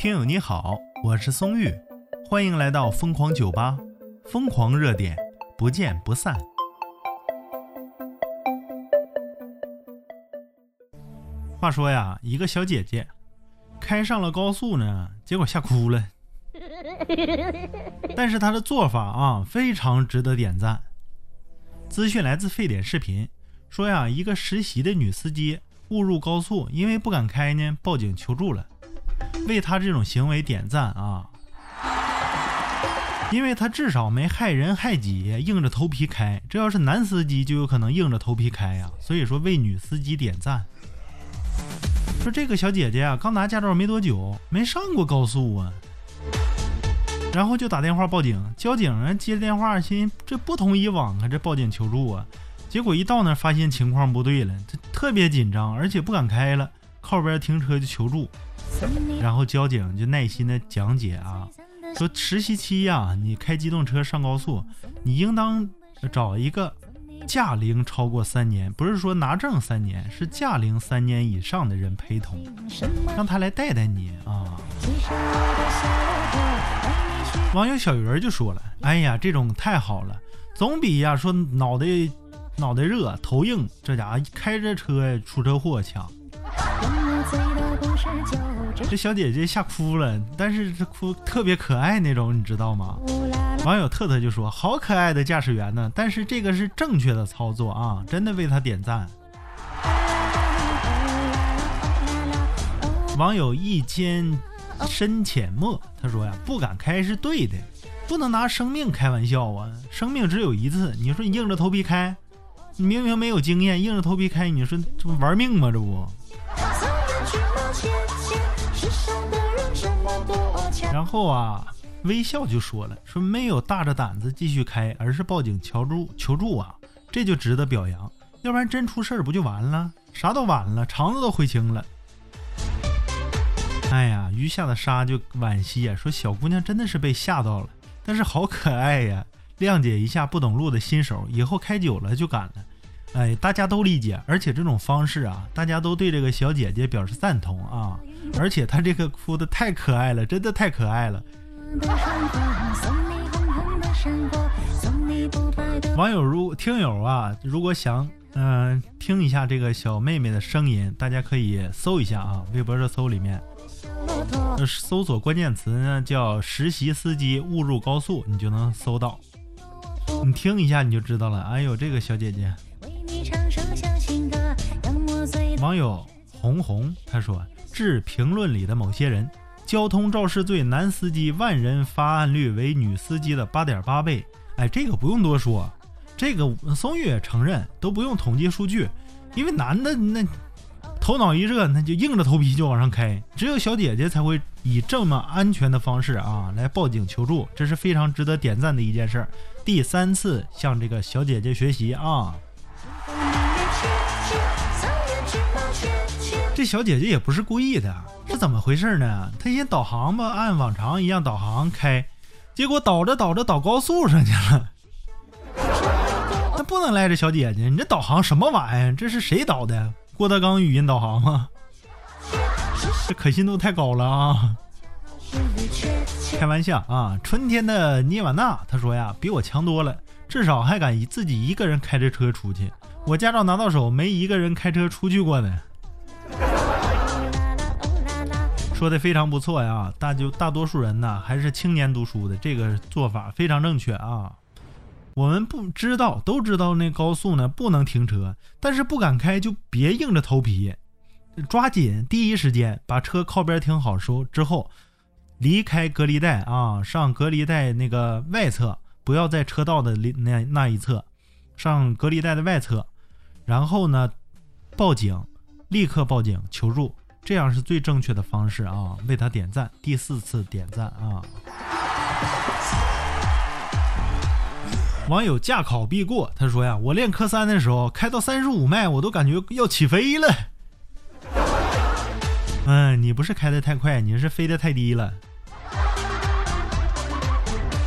听友你好，我是松玉，欢迎来到疯狂酒吧，疯狂热点，不见不散。话说呀，一个小姐姐开上了高速呢，结果吓哭了。但是她的做法啊，非常值得点赞。资讯来自沸点视频，说呀，一个实习的女司机误入高速，因为不敢开呢，报警求助了。为他这种行为点赞啊，因为他至少没害人害己，硬着头皮开。这要是男司机，就有可能硬着头皮开呀。所以说，为女司机点赞。说这个小姐姐啊，刚拿驾照没多久，没上过高速啊，然后就打电话报警。交警啊接电话，心这不同以往啊，这报警求助啊。结果一到那，发现情况不对了，他特别紧张，而且不敢开了，靠边停车就求助。然后交警就耐心的讲解啊，说实习期呀，你开机动车上高速，你应当找一个。驾龄超过三年，不是说拿证三年，是驾龄三年以上的人陪同，让他来带带你啊。网友小鱼儿就说了：“哎呀，这种太好了，总比呀说脑袋脑袋热头硬，这家伙开着车出车祸强。”这小姐姐吓哭了，但是她哭特别可爱那种，你知道吗？网友特特就说：“好可爱的驾驶员呢！”但是这个是正确的操作啊，真的为他点赞。网友一间深浅墨他说呀：“不敢开是对的，不能拿生命开玩笑啊！生命只有一次，你说你硬着头皮开，你明明没有经验，硬着头皮开，你说这不玩命吗？这不。”然后啊，微笑就说了：“说没有大着胆子继续开，而是报警求助求助啊，这就值得表扬。要不然真出事儿不就完了？啥都晚了，肠子都悔青了。”哎呀，余下的沙就惋惜啊，说小姑娘真的是被吓到了，但是好可爱呀，谅解一下不懂路的新手，以后开久了就敢了。哎，大家都理解，而且这种方式啊，大家都对这个小姐姐表示赞同啊。而且她这个哭的太可爱了，真的太可爱了。网友如听友啊，如果想嗯听一下这个小妹妹的声音，大家可以搜一下啊，微博热搜里面，搜索关键词呢叫实习司机误入高速，你就能搜到。你听一下你就知道了。哎呦，这个小姐姐。网友红红他说。致评论里的某些人，交通肇事罪男司机万人发案率为女司机的八点八倍。哎，这个不用多说，这个松玉也承认，都不用统计数据，因为男的那头脑一热，那就硬着头皮就往上开。只有小姐姐才会以这么安全的方式啊来报警求助，这是非常值得点赞的一件事儿。第三次向这个小姐姐学习啊。这小姐姐也不是故意的，是怎么回事呢？她先导航吧，按往常一样导航开，结果导着导着导高速上去了。那不能赖这小姐姐，你这导航什么玩意儿？这是谁导的？郭德纲语音导航吗？这可信度太高了啊！开玩笑啊！春天的涅瓦纳，他说呀，比我强多了，至少还敢自己一个人开着车出去。我驾照拿到手，没一个人开车出去过呢。说的非常不错呀，大就大多数人呢还是青年读书的，这个做法非常正确啊。我们不知道，都知道那高速呢不能停车，但是不敢开就别硬着头皮，抓紧第一时间把车靠边停好收之后，离开隔离带啊，上隔离带那个外侧，不要在车道的那那一侧，上隔离带的外侧，然后呢报警，立刻报警求助。这样是最正确的方式啊！为他点赞，第四次点赞啊！网友驾考必过，他说呀：“我练科三的时候，开到三十五迈，我都感觉要起飞了。”嗯，你不是开的太快，你是飞的太低了。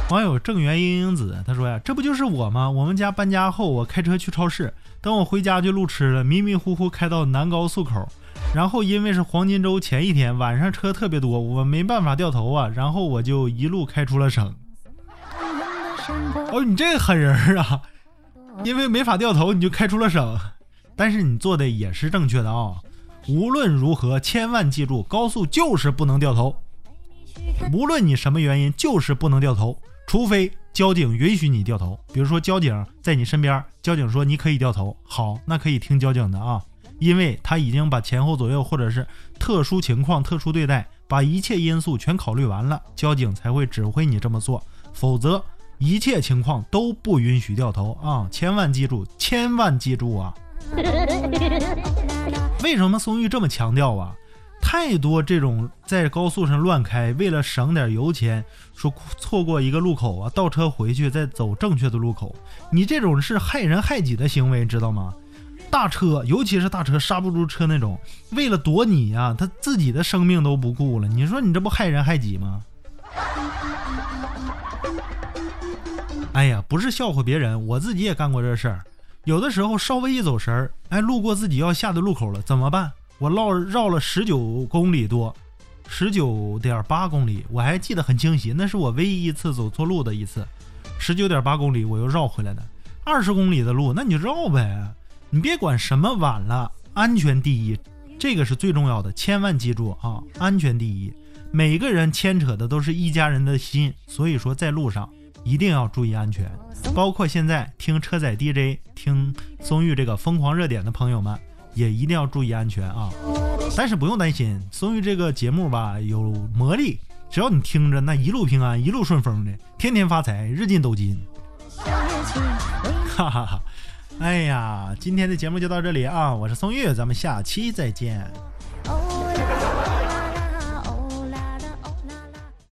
网友正源英英子他说呀：“这不就是我吗？我们家搬家后，我开车去超市，等我回家就路痴了，迷迷糊糊开到南高速口。”然后因为是黄金周前一天晚上车特别多，我没办法掉头啊，然后我就一路开出了省。哦，你这个狠人啊！因为没法掉头，你就开出了省。但是你做的也是正确的啊！无论如何，千万记住，高速就是不能掉头。无论你什么原因，就是不能掉头，除非交警允许你掉头。比如说交警在你身边，交警说你可以掉头，好，那可以听交警的啊，因为他已经把前后左右或者是特殊情况、特殊对待，把一切因素全考虑完了，交警才会指挥你这么做。否则，一切情况都不允许掉头啊！千万记住，千万记住啊！为什么松玉这么强调啊？太多这种在高速上乱开，为了省点油钱，说错过一个路口啊，倒车回去再走正确的路口，你这种是害人害己的行为，知道吗？大车，尤其是大车刹不住车那种，为了躲你呀，他自己的生命都不顾了，你说你这不害人害己吗？哎呀，不是笑话别人，我自己也干过这事儿。有的时候稍微一走神儿，哎，路过自己要下的路口了，怎么办？我绕绕了十九公里多，十九点八公里，我还记得很清晰，那是我唯一一次走错路的一次。十九点八公里，我又绕回来的。二十公里的路，那你就绕呗，你别管什么晚了，安全第一，这个是最重要的，千万记住啊，安全第一。每个人牵扯的都是一家人的心，所以说在路上。一定要注意安全，包括现在听车载 DJ、听松玉这个疯狂热点的朋友们，也一定要注意安全啊！但是不用担心，松玉这个节目吧有魔力，只要你听着，那一路平安，一路顺风的，天天发财，日进斗金。哈哈哈！哎呀，今天的节目就到这里啊！我是宋玉，咱们下期再见。